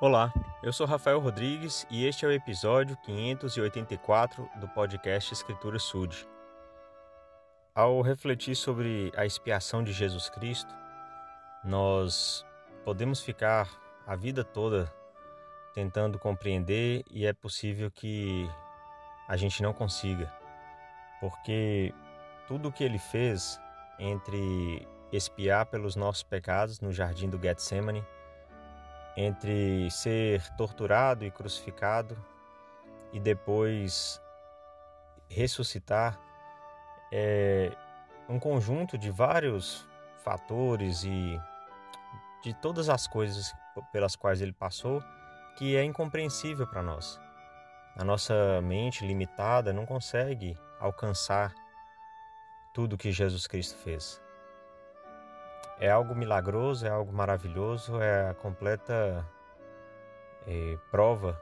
Olá, eu sou Rafael Rodrigues e este é o episódio 584 do podcast Escritura Sud. Ao refletir sobre a expiação de Jesus Cristo, nós podemos ficar a vida toda tentando compreender e é possível que a gente não consiga, porque tudo o que ele fez entre expiar pelos nossos pecados no jardim do Getsemane, entre ser torturado e crucificado e depois ressuscitar, é um conjunto de vários fatores e de todas as coisas pelas quais ele passou que é incompreensível para nós. A nossa mente limitada não consegue alcançar tudo que Jesus Cristo fez. É algo milagroso, é algo maravilhoso, é a completa é, prova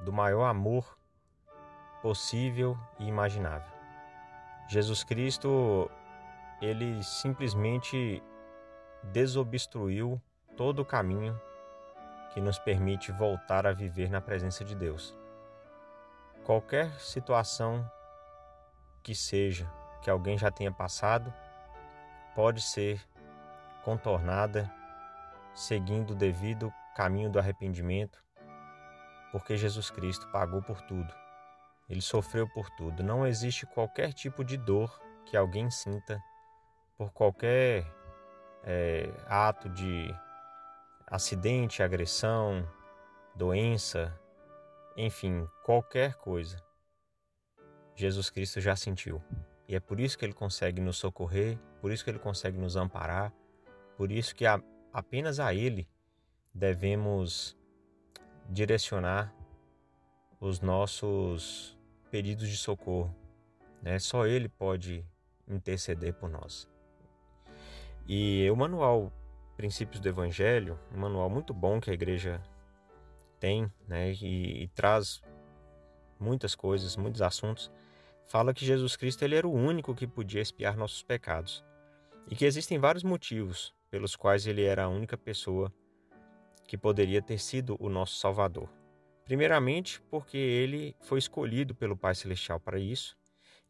do maior amor possível e imaginável. Jesus Cristo, ele simplesmente desobstruiu todo o caminho que nos permite voltar a viver na presença de Deus. Qualquer situação que seja que alguém já tenha passado pode ser contornada seguindo o devido caminho do arrependimento, porque Jesus Cristo pagou por tudo. Ele sofreu por tudo. Não existe qualquer tipo de dor que alguém sinta por qualquer é, ato de acidente, agressão, doença, enfim, qualquer coisa. Jesus Cristo já sentiu. E é por isso que ele consegue nos socorrer, por isso que ele consegue nos amparar, por isso que a, apenas a ele devemos direcionar os nossos pedidos de socorro. Né? Só ele pode interceder por nós. E o manual Princípios do Evangelho, um manual muito bom que a igreja tem né? e, e traz muitas coisas, muitos assuntos, fala que Jesus Cristo ele era o único que podia expiar nossos pecados e que existem vários motivos pelos quais ele era a única pessoa que poderia ter sido o nosso Salvador. Primeiramente, porque ele foi escolhido pelo Pai Celestial para isso.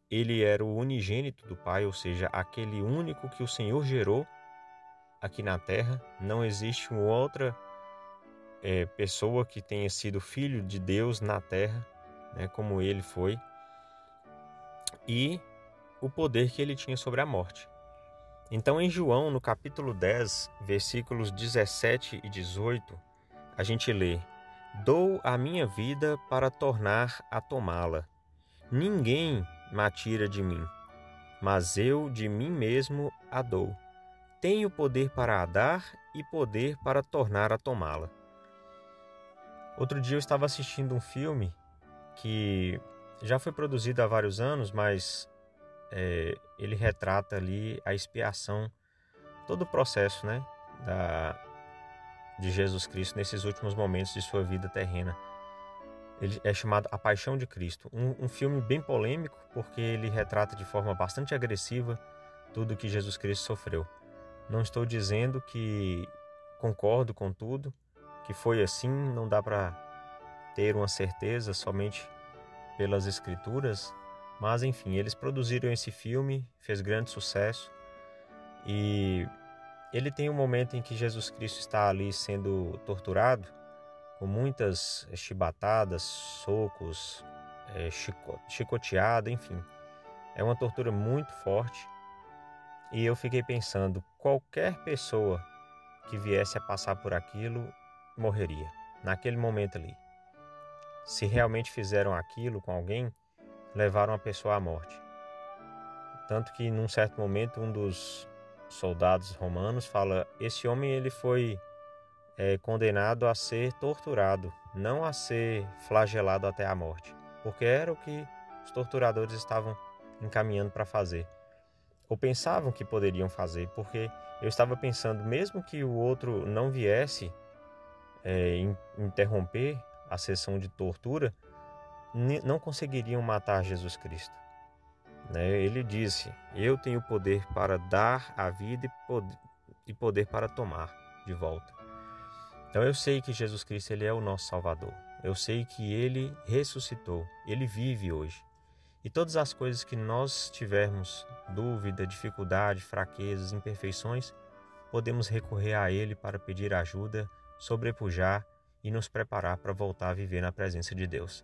Ele era o unigênito do Pai, ou seja, aquele único que o Senhor gerou aqui na terra. Não existe uma outra é, pessoa que tenha sido filho de Deus na terra, né, como ele foi. E o poder que ele tinha sobre a morte. Então, em João, no capítulo 10, versículos 17 e 18, a gente lê: Dou a minha vida para tornar a tomá-la. Ninguém me tira de mim, mas eu de mim mesmo a dou. Tenho poder para a dar e poder para tornar a tomá-la. Outro dia eu estava assistindo um filme que já foi produzido há vários anos, mas é, ele retrata ali a expiação, todo o processo né, da, de Jesus Cristo nesses últimos momentos de sua vida terrena. Ele é chamado A Paixão de Cristo, um, um filme bem polêmico porque ele retrata de forma bastante agressiva tudo que Jesus Cristo sofreu. Não estou dizendo que concordo com tudo, que foi assim, não dá para ter uma certeza somente pelas escrituras, mas enfim, eles produziram esse filme, fez grande sucesso e ele tem um momento em que Jesus Cristo está ali sendo torturado, com muitas chibatadas, socos, é, chico, chicoteado, enfim. É uma tortura muito forte. E eu fiquei pensando, qualquer pessoa que viesse a passar por aquilo morreria, naquele momento ali. Se realmente fizeram aquilo com alguém, levaram a pessoa à morte. Tanto que num certo momento um dos soldados romanos fala: esse homem ele foi é, condenado a ser torturado, não a ser flagelado até a morte, porque era o que os torturadores estavam encaminhando para fazer, ou pensavam que poderiam fazer, porque eu estava pensando, mesmo que o outro não viesse é, interromper a sessão de tortura, não conseguiriam matar Jesus Cristo. Né? Ele disse: Eu tenho poder para dar a vida e poder para tomar de volta. Então eu sei que Jesus Cristo ele é o nosso Salvador. Eu sei que ele ressuscitou, ele vive hoje. E todas as coisas que nós tivermos dúvida, dificuldade, fraquezas, imperfeições, podemos recorrer a ele para pedir ajuda, sobrepujar e nos preparar para voltar a viver na presença de Deus.